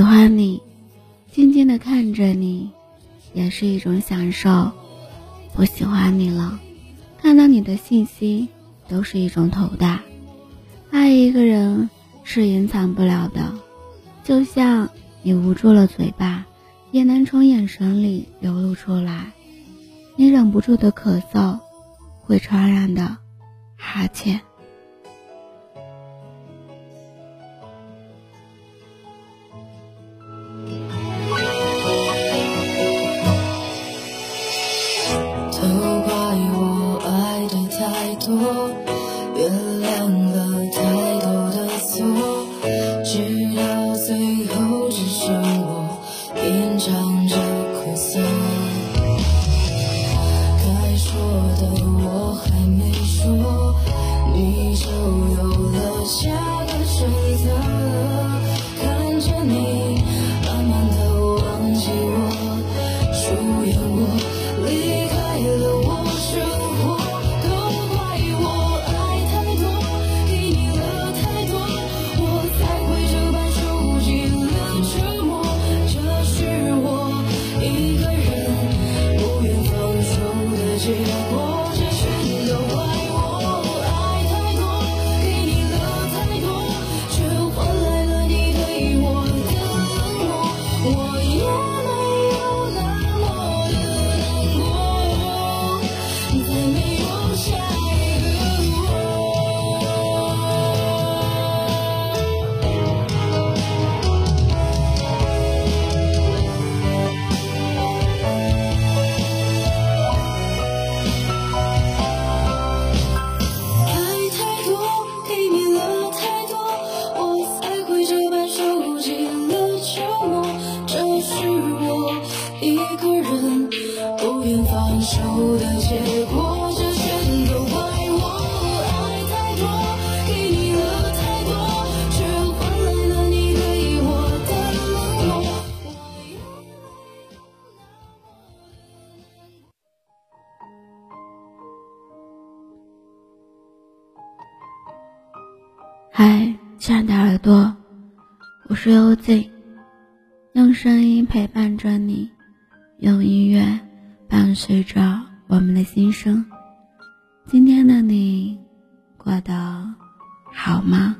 喜欢你，静静的看着你，也是一种享受。不喜欢你了，看到你的信息都是一种头大。爱一个人是隐藏不了的，就像你捂住了嘴巴，也能从眼神里流露出来。你忍不住的咳嗽，会传染的哈欠。是幽静，用声音陪伴着你，用音乐伴随着我们的心声。今天的你过得好吗？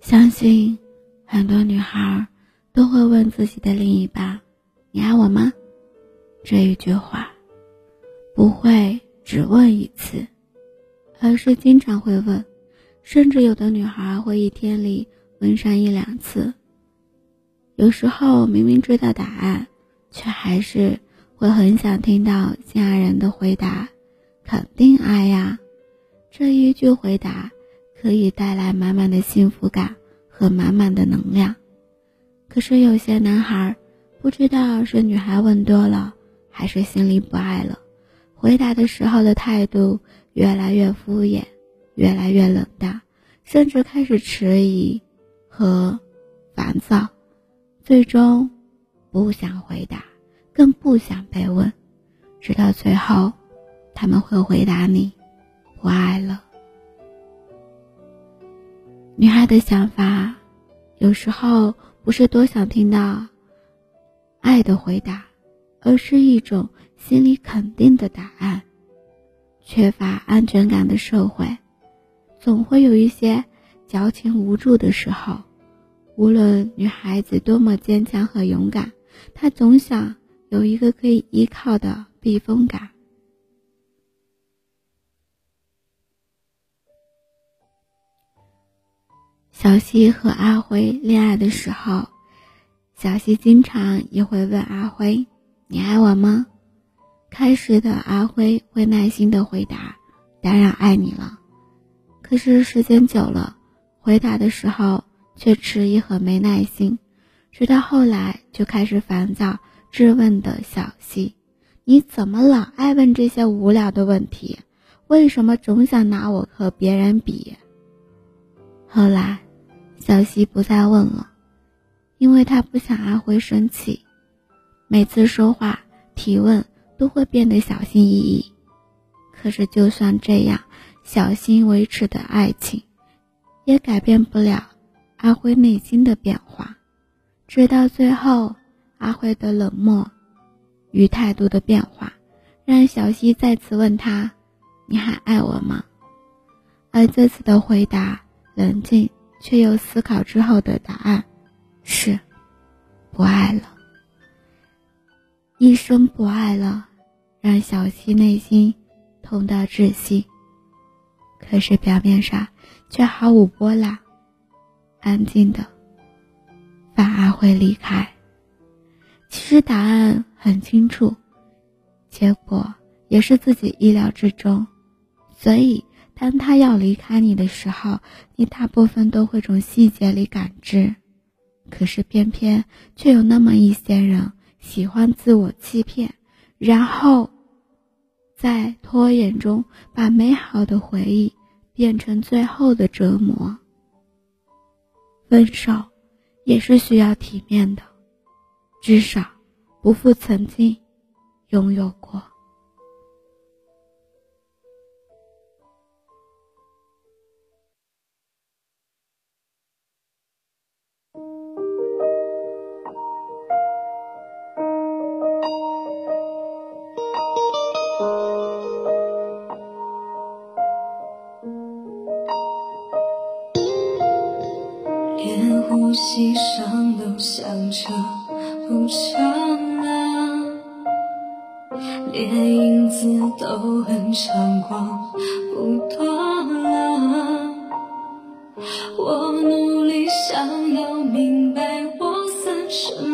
相信很多女孩都会问自己的另一半：“你爱我吗？”这一句话不会只问一次，而是经常会问，甚至有的女孩会一天里问上一两次。有时候明明知道答案，却还是会很想听到心爱人的回答：“肯定爱呀。”这一句回答可以带来满满的幸福感和满满的能量。可是有些男孩不知道是女孩问多了，还是心里不爱了，回答的时候的态度越来越敷衍，越来越冷淡，甚至开始迟疑和烦躁，最终不想回答，更不想被问，直到最后，他们会回答你不爱了。女孩的想法，有时候不是多想听到爱的回答，而是一种心里肯定的答案。缺乏安全感的社会，总会有一些矫情无助的时候。无论女孩子多么坚强和勇敢，她总想有一个可以依靠的避风港。小西和阿辉恋爱的时候，小西经常也会问阿辉：“你爱我吗？”开始的阿辉会耐心的回答：“当然爱你了。”可是时间久了，回答的时候却迟疑和没耐心，直到后来就开始烦躁质问的小西：“你怎么老爱问这些无聊的问题？为什么总想拿我和别人比？”后来，小西不再问了，因为他不想阿辉生气，每次说话提问。都会变得小心翼翼，可是就算这样小心维持的爱情，也改变不了阿辉内心的变化。直到最后，阿辉的冷漠与态度的变化，让小西再次问他：“你还爱我吗？”而这次的回答冷静却又思考之后的答案是：不爱了。一生不爱了。让小西内心痛到窒息，可是表面上却毫无波澜，安静的，反而会离开。其实答案很清楚，结果也是自己意料之中，所以当他要离开你的时候，你大部分都会从细节里感知。可是偏偏却有那么一些人喜欢自我欺骗。然后，在拖延中把美好的回忆变成最后的折磨。分手也是需要体面的，至少不负曾经拥有过。闪光不断了。我努力想要明白我算什么，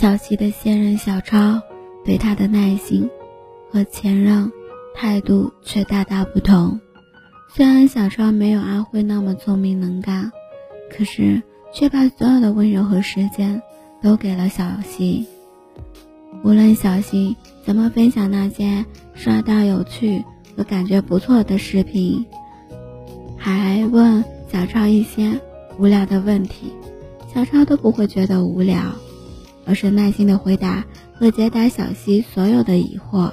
小西的现任小超对他的耐心和前任态度却大大不同。虽然小超没有阿辉那么聪明能干，可是却把所有的温柔和时间都给了小溪。无论小溪怎么分享那些刷到有趣和感觉不错的视频，还问小超一些无聊的问题，小超都不会觉得无聊，而是耐心的回答和解答小溪所有的疑惑。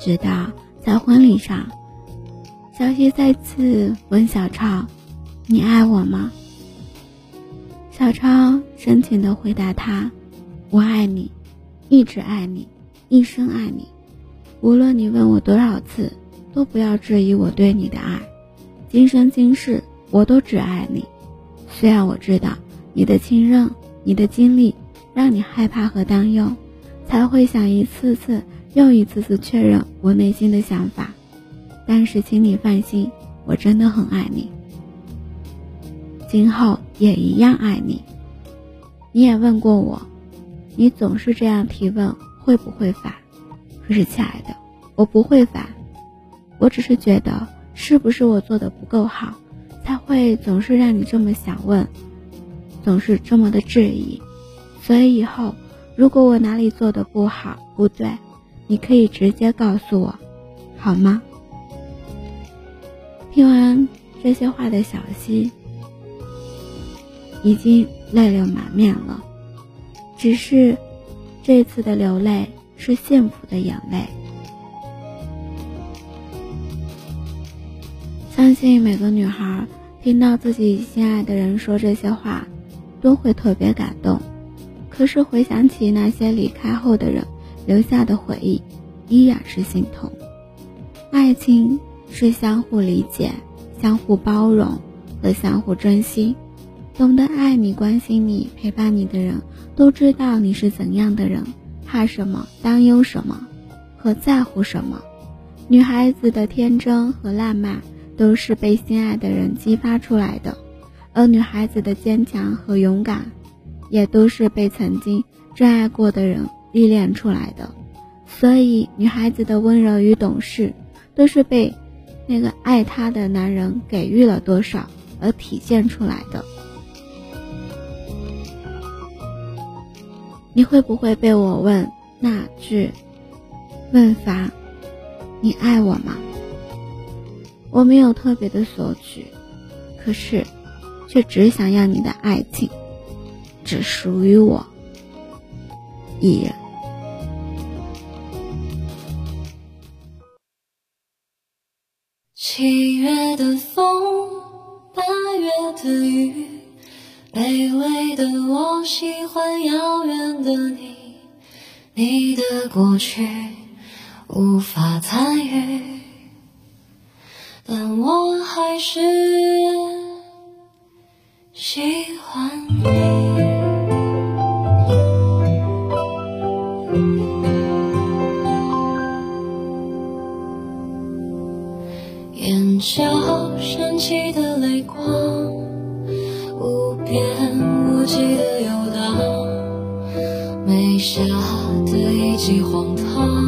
直到在婚礼上，小溪再次问小超：“你爱我吗？”小超深情的回答他：“我爱你。”一直爱你，一生爱你。无论你问我多少次，都不要质疑我对你的爱。今生今世，我都只爱你。虽然我知道你的亲人，你的经历让你害怕和担忧，才会想一次次又一次次确认我内心的想法，但是请你放心，我真的很爱你，今后也一样爱你。你也问过我。你总是这样提问，会不会烦？可是，亲爱的，我不会烦，我只是觉得是不是我做的不够好，才会总是让你这么想问，总是这么的质疑。所以以后，如果我哪里做的不好、不对，你可以直接告诉我，好吗？听完这些话的小溪，已经泪流满面了。只是，这次的流泪是幸福的眼泪。相信每个女孩听到自己心爱的人说这些话，都会特别感动。可是回想起那些离开后的人留下的回忆，依然是心痛。爱情是相互理解、相互包容和相互珍惜。懂得爱你、关心你、陪伴你的人，都知道你是怎样的人，怕什么、担忧什么，和在乎什么。女孩子的天真和浪漫，都是被心爱的人激发出来的；而女孩子的坚强和勇敢，也都是被曾经真爱过的人历练出来的。所以，女孩子的温柔与懂事，都是被那个爱她的男人给予了多少而体现出来的。你会不会被我问那句问法？你爱我吗？我没有特别的索取，可是却只想要你的爱情，只属于我一人。七月的风，八月的雨。卑微的我喜欢遥远的你，你的过去无法参与，但我还是喜欢你。眼角升起的泪光。无边无际的游荡，眉下的一记荒唐，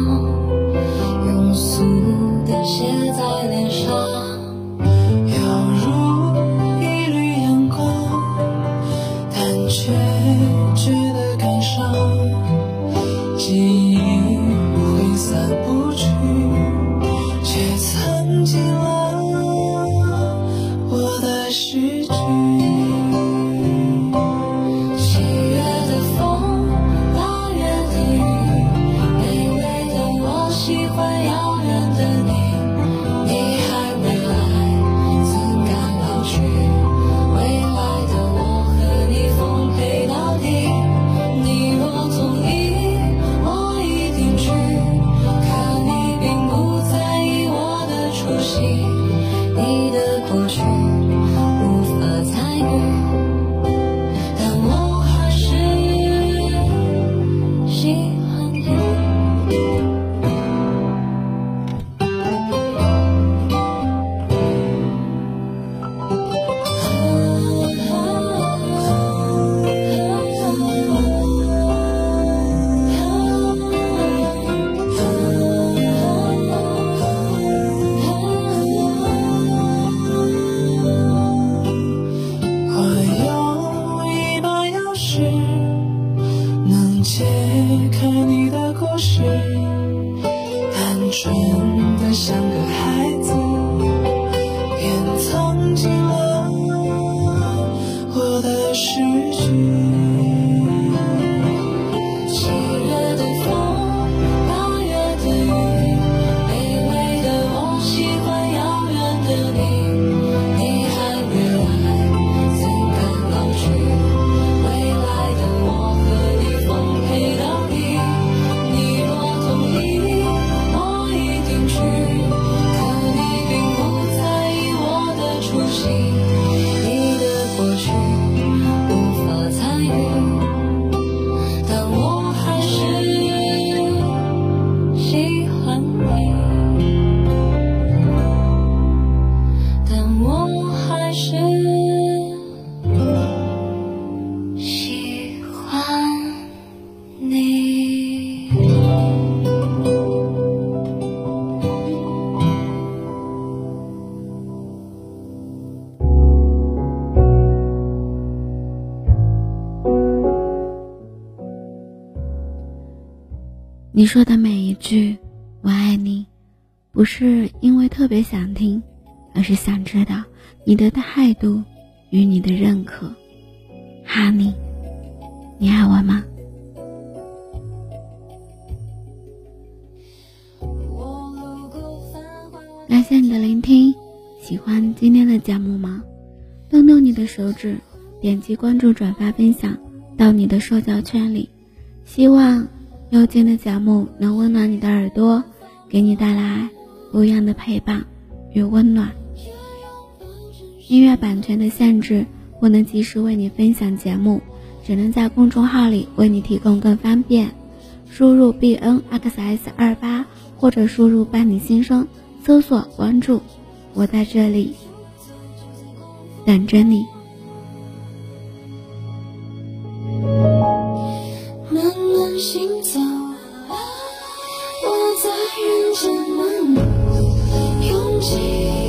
你说的每一句“我爱你”，不是因为特别想听，而是想知道你的态度与你的认可。哈尼，你爱我吗？感谢你的聆听，喜欢今天的节目吗？动动你的手指，点击关注、转发、分享到你的社交圈里。希望幽静的节目能温暖你的耳朵，给你带来不一样的陪伴与温暖。音乐版权的限制，不能及时为你分享节目，只能在公众号里为你提供更方便。输入 b n x s 二八，或者输入伴你心声，搜索关注，我在这里等着你。我在人间漫步，拥挤。